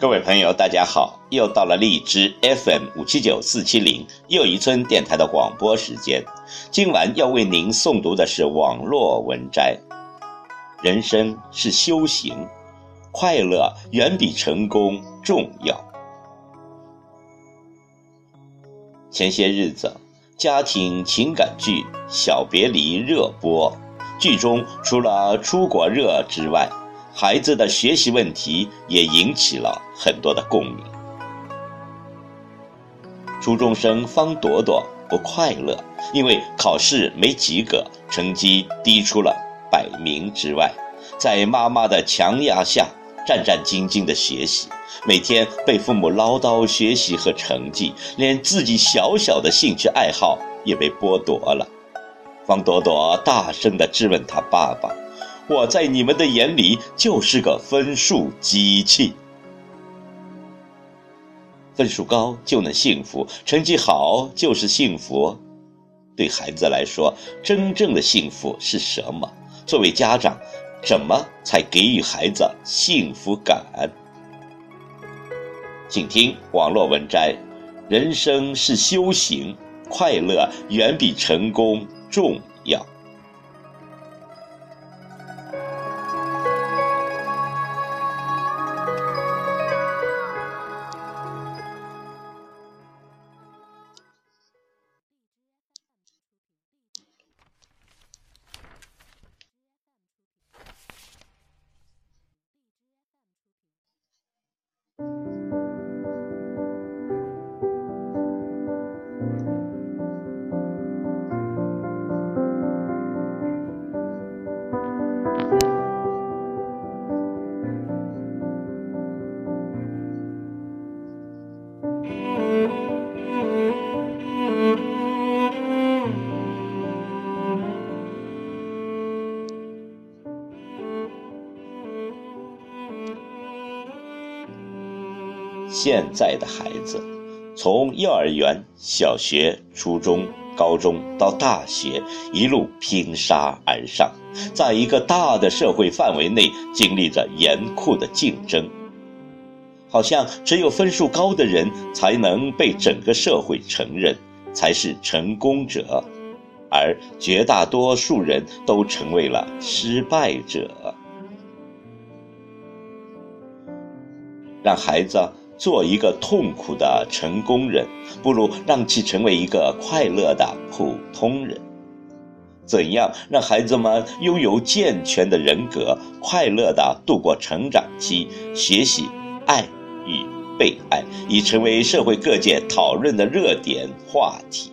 各位朋友，大家好！又到了荔枝 FM 五七九四七零又一村电台的广播时间。今晚要为您诵读的是网络文摘。人生是修行，快乐远比成功重要。前些日子，家庭情感剧《小别离》热播，剧中除了出国热之外，孩子的学习问题也引起了很多的共鸣。初中生方朵朵不快乐，因为考试没及格，成绩低出了百名之外。在妈妈的强压下，战战兢兢的学习，每天被父母唠叨学习和成绩，连自己小小的兴趣爱好也被剥夺了。方朵朵大声地质问他爸爸。我在你们的眼里就是个分数机器，分数高就能幸福，成绩好就是幸福。对孩子来说，真正的幸福是什么？作为家长，怎么才给予孩子幸福感？请听网络文摘：人生是修行，快乐远比成功重要。现在的孩子，从幼儿园、小学、初中、高中到大学，一路拼杀而上，在一个大的社会范围内经历着严酷的竞争。好像只有分数高的人才能被整个社会承认，才是成功者，而绝大多数人都成为了失败者。让孩子。做一个痛苦的成功人，不如让其成为一个快乐的普通人。怎样让孩子们拥有健全的人格，快乐地度过成长期？学习爱与被爱，已成为社会各界讨论的热点话题。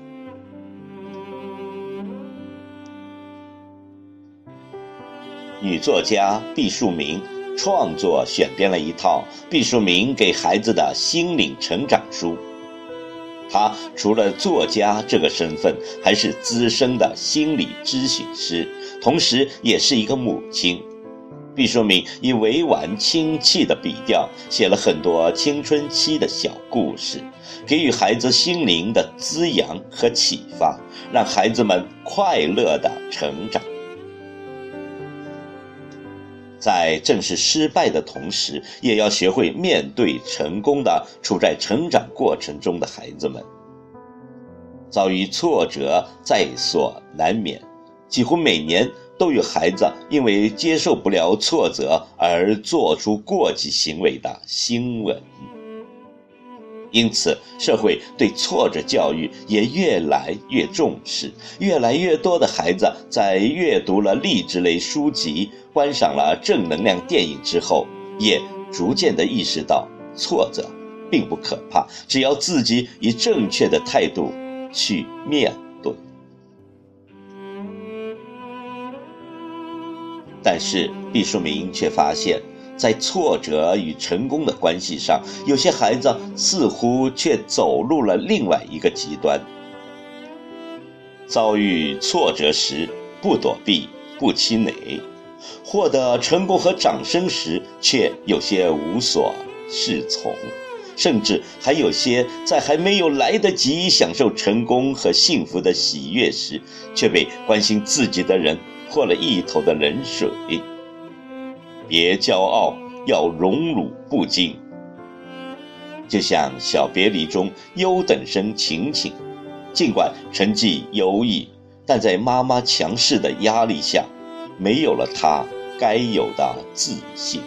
女作家毕淑敏。创作选编了一套毕淑敏给孩子的心灵成长书。他除了作家这个身份，还是资深的心理咨询师，同时也是一个母亲。毕淑敏以委婉亲切的笔调，写了很多青春期的小故事，给予孩子心灵的滋养和启发，让孩子们快乐的成长。在正视失败的同时，也要学会面对成功的处在成长过程中的孩子们。遭遇挫折在所难免，几乎每年都有孩子因为接受不了挫折而做出过激行为的新闻。因此，社会对挫折教育也越来越重视。越来越多的孩子在阅读了励志类书籍、观赏了正能量电影之后，也逐渐地意识到，挫折并不可怕，只要自己以正确的态度去面对。但是，毕淑敏却发现。在挫折与成功的关系上，有些孩子似乎却走入了另外一个极端。遭遇挫折时不躲避、不气馁，获得成功和掌声时却有些无所适从，甚至还有些在还没有来得及享受成功和幸福的喜悦时，却被关心自己的人泼了一头的冷水。别骄傲，要荣辱不惊。就像《小别离》中优等生晴晴，尽管成绩优异，但在妈妈强势的压力下，没有了她该有的自信。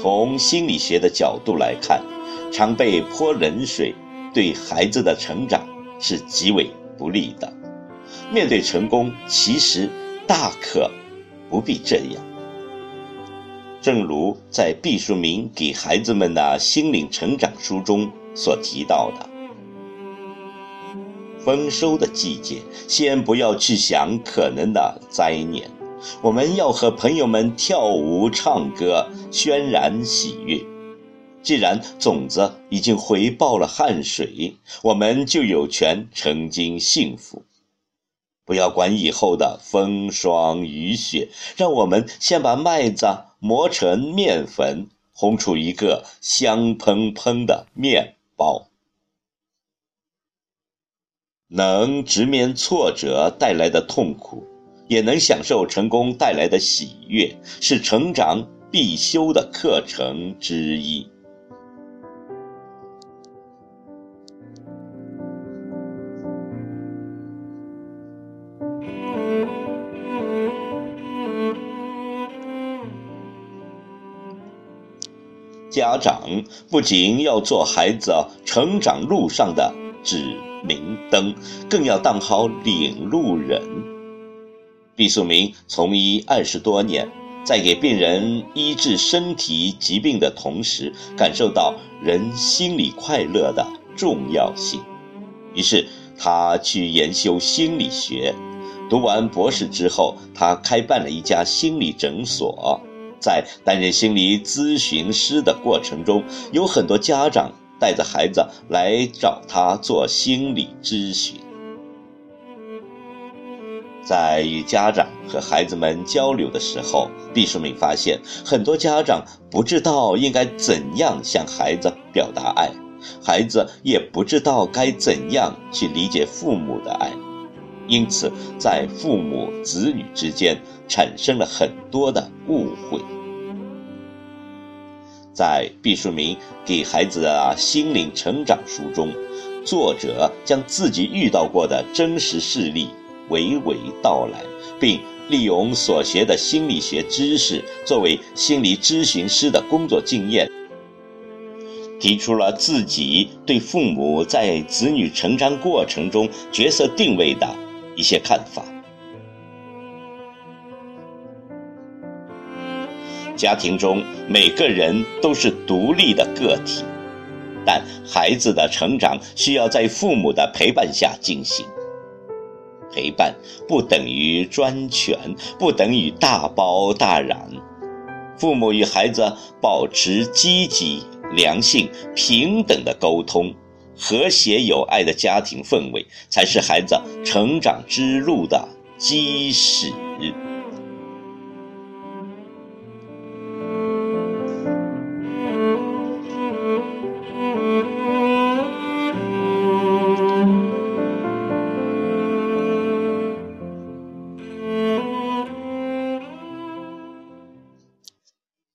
从心理学的角度来看，常被泼冷水。对孩子的成长是极为不利的。面对成功，其实大可不必这样。正如在毕淑敏给孩子们的心灵成长书中所提到的：“丰收的季节，先不要去想可能的灾年，我们要和朋友们跳舞、唱歌，渲染喜悦。”既然种子已经回报了汗水，我们就有权曾经幸福。不要管以后的风霜雨雪，让我们先把麦子磨成面粉，烘出一个香喷喷的面包。能直面挫折带来的痛苦，也能享受成功带来的喜悦，是成长必修的课程之一。家长不仅要做孩子成长路上的指明灯，更要当好领路人。毕淑敏从医二十多年，在给病人医治身体疾病的同时，感受到人心理快乐的重要性。于是，他去研修心理学。读完博士之后，他开办了一家心理诊所。在担任心理咨询师的过程中，有很多家长带着孩子来找他做心理咨询。在与家长和孩子们交流的时候，毕淑敏发现，很多家长不知道应该怎样向孩子表达爱，孩子也不知道该怎样去理解父母的爱。因此，在父母子女之间产生了很多的误会。在毕淑敏给孩子的心灵成长书中，作者将自己遇到过的真实事例娓娓道来，并利用所学的心理学知识作为心理咨询师的工作经验，提出了自己对父母在子女成长过程中角色定位的。一些看法。家庭中每个人都是独立的个体，但孩子的成长需要在父母的陪伴下进行。陪伴不等于专权，不等于大包大揽。父母与孩子保持积极、良性、平等的沟通。和谐有爱的家庭氛围，才是孩子成长之路的基石。